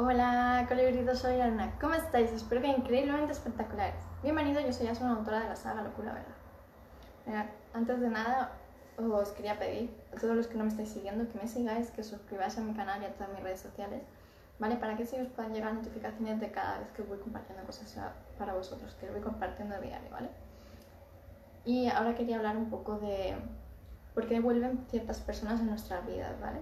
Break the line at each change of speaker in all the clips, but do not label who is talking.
Hola, colibritos, soy Ana. ¿Cómo estáis? Espero que increíblemente espectaculares. Bienvenido, yo soy Asuna, autora de la saga Locura Verdad. Mirad, antes de nada, os quería pedir a todos los que no me estáis siguiendo que me sigáis, que os suscribáis a mi canal y a todas mis redes sociales, ¿vale? Para que así os puedan llegar notificaciones de cada vez que voy compartiendo cosas para vosotros, que voy compartiendo a diario, ¿vale? Y ahora quería hablar un poco de por qué vuelven ciertas personas en nuestras vidas, ¿vale?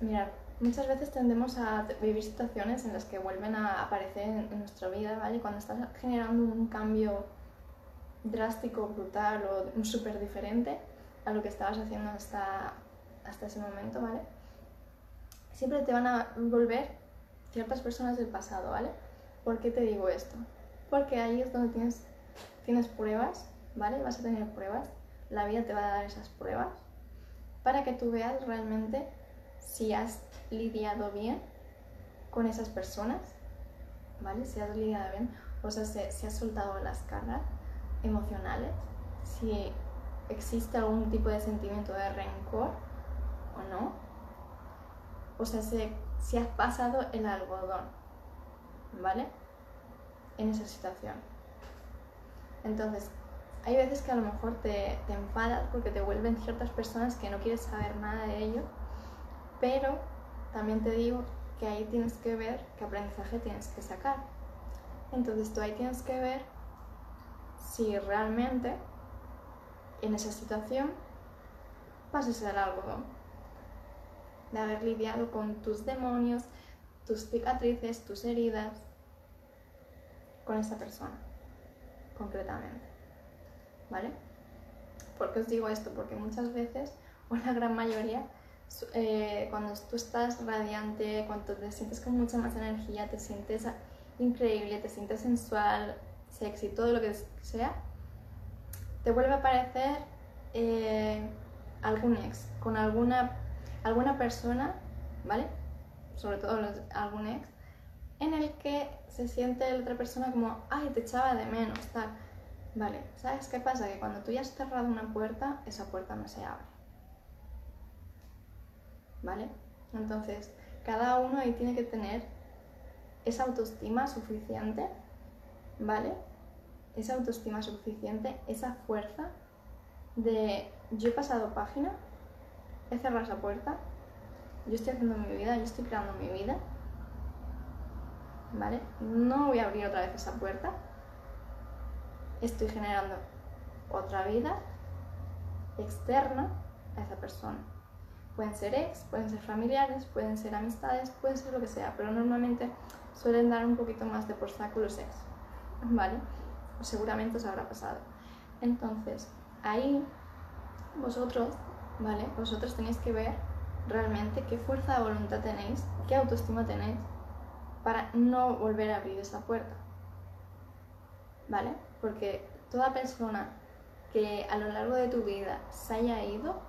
Mirad, muchas veces tendemos a vivir situaciones en las que vuelven a aparecer en, nuestra vida, ¿vale? Cuando estás generando un cambio drástico, brutal o súper diferente a lo que estabas haciendo hasta, hasta ese momento, ¿vale? Siempre te van a volver ciertas personas del pasado, ¿vale? ¿Por qué te digo esto? Porque ahí es donde tienes, tienes pruebas, ¿vale? Vas a tener pruebas, la vida te va a dar esas pruebas para que tú veas realmente si has lidiado bien con esas personas, ¿vale? Si has lidiado bien, o sea, si, has soltado las cargas emocionales, si existe algún tipo de sentimiento de rencor o no, o sea, si, si has pasado el algodón, ¿vale? En esa situación. Entonces, hay veces que a lo mejor te, te enfadas porque te vuelven ciertas personas que no quieres saber nada de ellos pero también te digo que ahí tienes que ver qué aprendizaje tienes que sacar. Entonces tú ahí tienes que ver si realmente en esa situación vas a ser algodón. De haber lidiado con tus demonios, tus cicatrices, tus heridas, con esa persona, concretamente. ¿Vale? ¿Por qué os digo esto? Porque muchas veces, o la gran mayoría, eh, cuando tú estás radiante, cuando te sientes con mucha más energía, te sientes increíble, te sientes sensual, sexy, todo lo que sea, te vuelve a aparecer eh, algún ex, con alguna, alguna persona, ¿vale? Sobre todo algún ex, en el que se siente la otra persona como, ay, te echaba de menos, tal. Vale, ¿sabes qué pasa? Que cuando tú ya has cerrado una puerta, esa puerta no se abre. ¿Vale? Entonces, cada uno ahí tiene que tener esa autoestima suficiente, ¿vale? Esa autoestima suficiente, esa fuerza de yo he pasado página, he cerrado esa puerta, yo estoy haciendo mi vida, yo estoy creando mi vida, ¿vale? No voy a abrir otra vez esa puerta, estoy generando otra vida externa a esa persona. Pueden ser ex, pueden ser familiares, pueden ser amistades, pueden ser lo que sea, pero normalmente suelen dar un poquito más de por saco los ex, ¿vale? O seguramente os habrá pasado. Entonces, ahí vosotros, ¿vale? Vosotros tenéis que ver realmente qué fuerza de voluntad tenéis, qué autoestima tenéis para no volver a abrir esa puerta, ¿vale? Porque toda persona que a lo largo de tu vida se haya ido,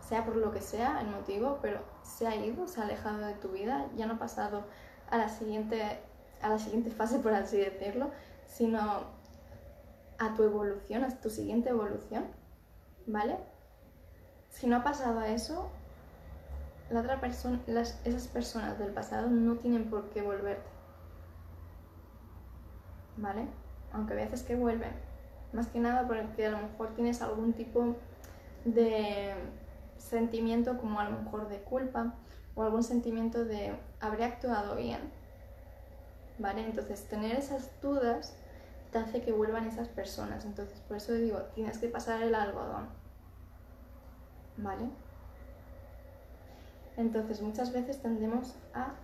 sea por lo que sea el motivo, pero se ha ido, se ha alejado de tu vida, ya no ha pasado a la siguiente, a la siguiente fase, por así decirlo, sino a tu evolución, a tu siguiente evolución, ¿vale? Si no ha pasado a eso, la otra persona, esas personas del pasado no tienen por qué volverte, ¿vale? Aunque a veces que vuelven, más que nada porque a lo mejor tienes algún tipo de sentimiento como a lo mejor de culpa o algún sentimiento de habré actuado bien. ¿Vale? Entonces tener esas dudas te hace que vuelvan esas personas. Entonces por eso digo, tienes que pasar el algodón. ¿Vale? Entonces muchas veces tendemos a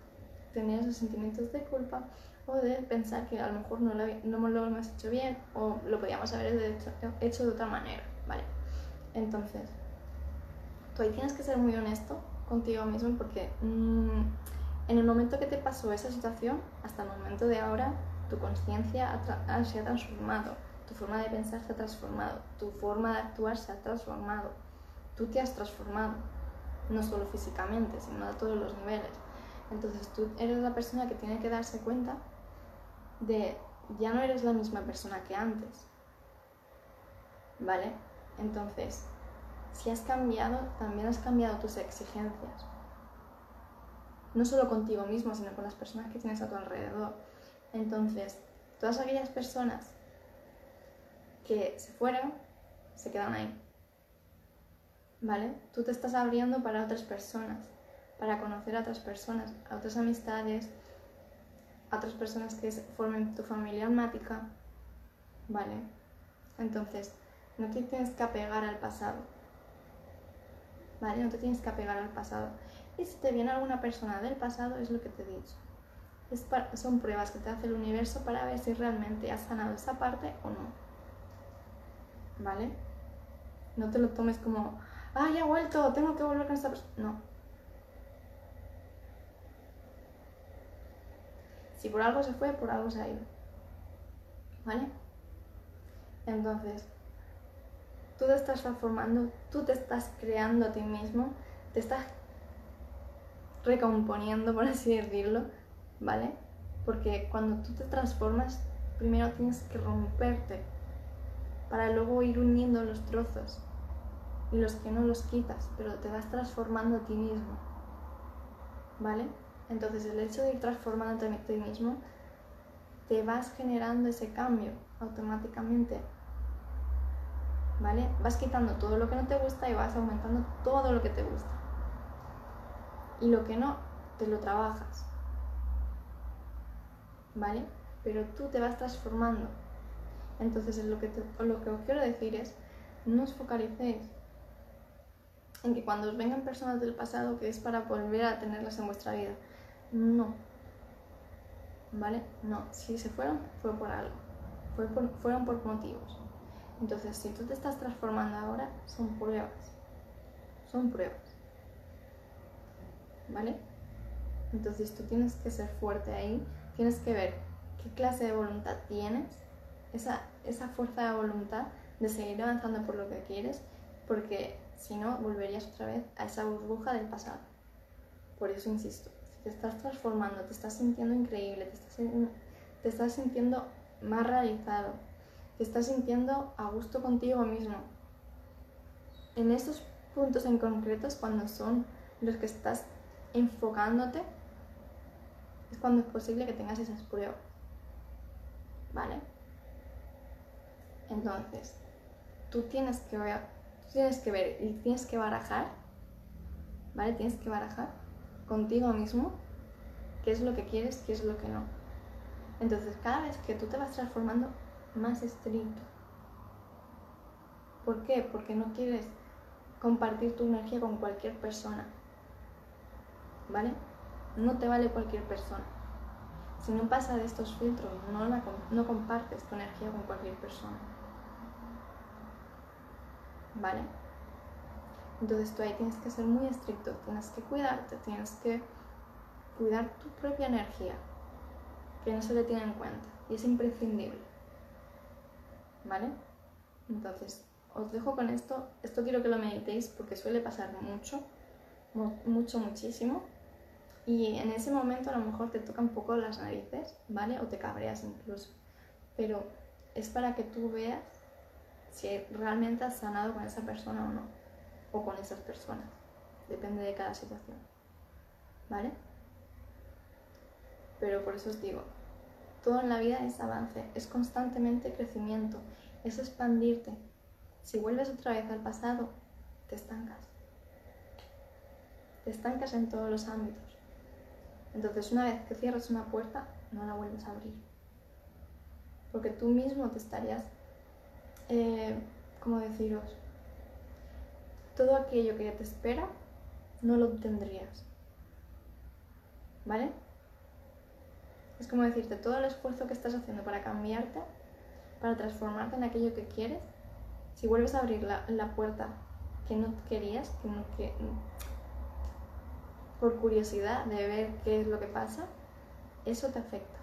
tener esos sentimientos de culpa o de pensar que a lo mejor no lo, no lo hemos hecho bien o lo podíamos haber hecho, hecho de otra manera, ¿vale? Entonces, tú ahí tienes que ser muy honesto contigo mismo porque mm, en el momento que te pasó esa situación, hasta el momento de ahora, tu conciencia se ha transformado, tu forma de pensar se ha transformado, tu forma de actuar se ha transformado, tú te has transformado, no solo físicamente, sino a todos los niveles. Entonces tú eres la persona que tiene que darse cuenta de ya no eres la misma persona que antes. ¿Vale? Entonces, si has cambiado, también has cambiado tus exigencias. no solo contigo mismo, sino con las personas que tienes a tu alrededor. Entonces, todas aquellas personas que se fueron, se quedan ahí. ¿Vale? Tú te estás abriendo para otras personas, para conocer a otras personas, a otras amistades, a otras personas que formen tu familia almática. ¿Vale? Entonces, no te tienes que apegar al pasado. ¿Vale? No te tienes que apegar al pasado. Y si te viene alguna persona del pasado, es lo que te he dicho. son pruebas que te hace el universo para ver si realmente has sanado esa parte o no. ¿Vale? No te lo tomes como, ¡ay, ya vuelto! Tengo que volver con esta persona. No. Si por algo se fue, por algo se ha ido. ¿Vale? Entonces, tú te estás transformando, tú te estás creando a ti mismo, te estás recomponiendo, por así decirlo, ¿vale? Porque cuando tú te transformas, primero tienes que romperte para luego ir uniendo los trozos y los que no los quitas, pero te vas transformando a ti mismo, ¿vale? Entonces el hecho de ir transformándote a ti mismo, te vas generando ese cambio automáticamente, ¿vale? Vas quitando todo lo que no te gusta y vas aumentando todo lo que te gusta y lo que no, te lo trabajas. ¿Vale? Pero tú te vas transformando. Entonces, lo que, lo que os quiero decir es, no os focalicéis en que cuando os vengan personas del pasado que es para volver a tenerlas en vuestra vida. No. ¿Vale? No. Si se fueron, fue por algo. fueron por motivos. Entonces, si tú te estás transformando ahora, son pruebas. Son pruebas. ¿vale? Entonces tú tienes que ser fuerte ahí, tienes que ver qué clase de voluntad tienes, esa, esa fuerza de voluntad de seguir avanzando por lo que quieres, porque si no volverías otra vez a esa burbuja del pasado. Por eso insisto, si te estás transformando, te estás sintiendo increíble, te estás, te estás sintiendo más realizado, te estás sintiendo a gusto contigo mismo. En estos puntos en concretos, cuando son los que estás enfocándote, es cuando es posible que tengas esas pruebas. ¿Vale? Entonces, tú tienes que ver, tienes que ver y tienes que barajar, ¿vale? Tienes que barajar contigo mismo qué es lo que quieres, qué es lo que no. Entonces, cada vez que tú te vas transformando más estricto, ¿por qué? Porque no quieres compartir tu energía con cualquier persona. ¿vale? No te vale cualquier persona. Si no pasa de estos filtros, no, no compartes tu energía con cualquier persona. ¿Vale? Entonces tú ahí tienes que ser muy estricto, tienes que cuidarte, tienes que cuidar tu propia energía, que no se le tiene en cuenta y es imprescindible. ¿Vale? Entonces, os dejo con esto. Esto quiero que lo meditéis porque suele pasar mucho, mucho, muchísimo. Y en ese momento a lo mejor te toca un poco las narices, ¿vale? O te cabreas incluso. Pero es para que tú veas si realmente has sanado con esa persona o no. O con esas personas. Depende de cada situación. ¿Vale? Pero por eso os digo, todo en la vida es avance, es constantemente crecimiento, es expandirte. Si vuelves otra vez al pasado, te estancas. Te estancas en todos los ámbitos. Entonces una vez que cierras una puerta, no la vuelves a abrir. Porque tú mismo te estarías, eh, ¿cómo deciros? Todo aquello que te espera, no lo tendrías. ¿Vale? Es como decirte, todo el esfuerzo que estás haciendo para cambiarte, para transformarte en aquello que quieres, si vuelves a abrir la, puerta que no querías, que no, por curiosidad de ver qué es lo que pasa, eso te afecta.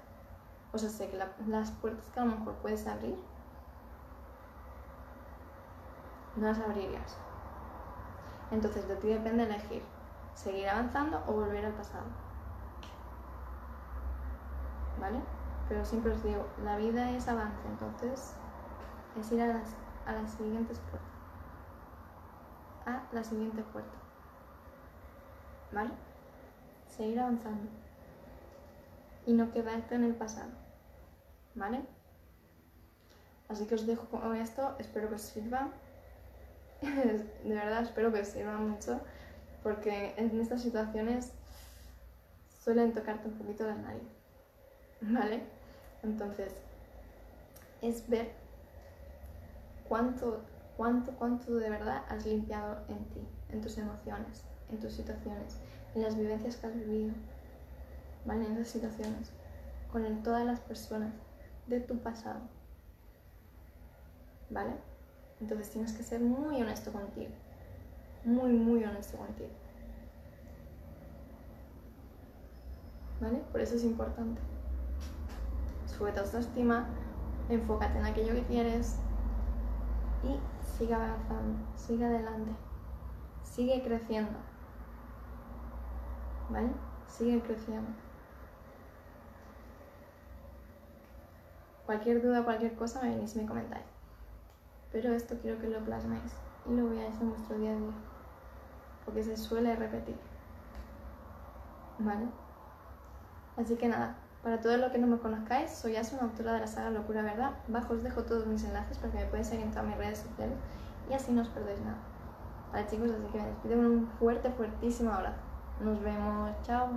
O sea, sé que las puertas que a lo mejor puedes abrir, no las abrirías. Entonces de ti depende elegir seguir avanzando o volver al pasado. ¿Vale? Pero siempre os digo, la vida es avance, entonces es ir a las, a las siguientes puertas. A la siguiente puerta. ¿vale? seguir avanzando y no quedarte en el pasado, ¿vale? Así que os dejo con esto, espero que os sirva, de verdad espero que os sirva mucho, porque en estas situaciones suelen tocarte un poquito la nariz, ¿vale? Entonces, es ver cuánto, cuánto, cuánto de verdad has limpiado en ti, en tus emociones, en tus situaciones, en las vivencias que has vivido, ¿vale? En esas situaciones, con todas las personas de tu pasado, ¿vale? Entonces tienes que ser muy honesto contigo, muy, muy honesto contigo. ¿Vale? Por eso es importante. Sube tu autoestima, enfócate en aquello que quieres y sigue avanzando, sigue adelante, sigue creciendo. ¿Vale? Sigue creciendo. Cualquier duda, cualquier cosa, me venís y me comentáis. Pero esto quiero que lo plasméis y lo veáis en vuestro día a día. Porque se suele repetir. ¿Vale? Así que nada, para todos los que no me conozcáis, soy Asu, una autora de la saga Locura Verdad. Bajo os dejo todos mis enlaces para que me podáis seguir en todas mis redes sociales y así no os perdéis nada. Vale chicos, así que me despido con un fuerte, fuertísimo abrazo. Nos vemos, chao.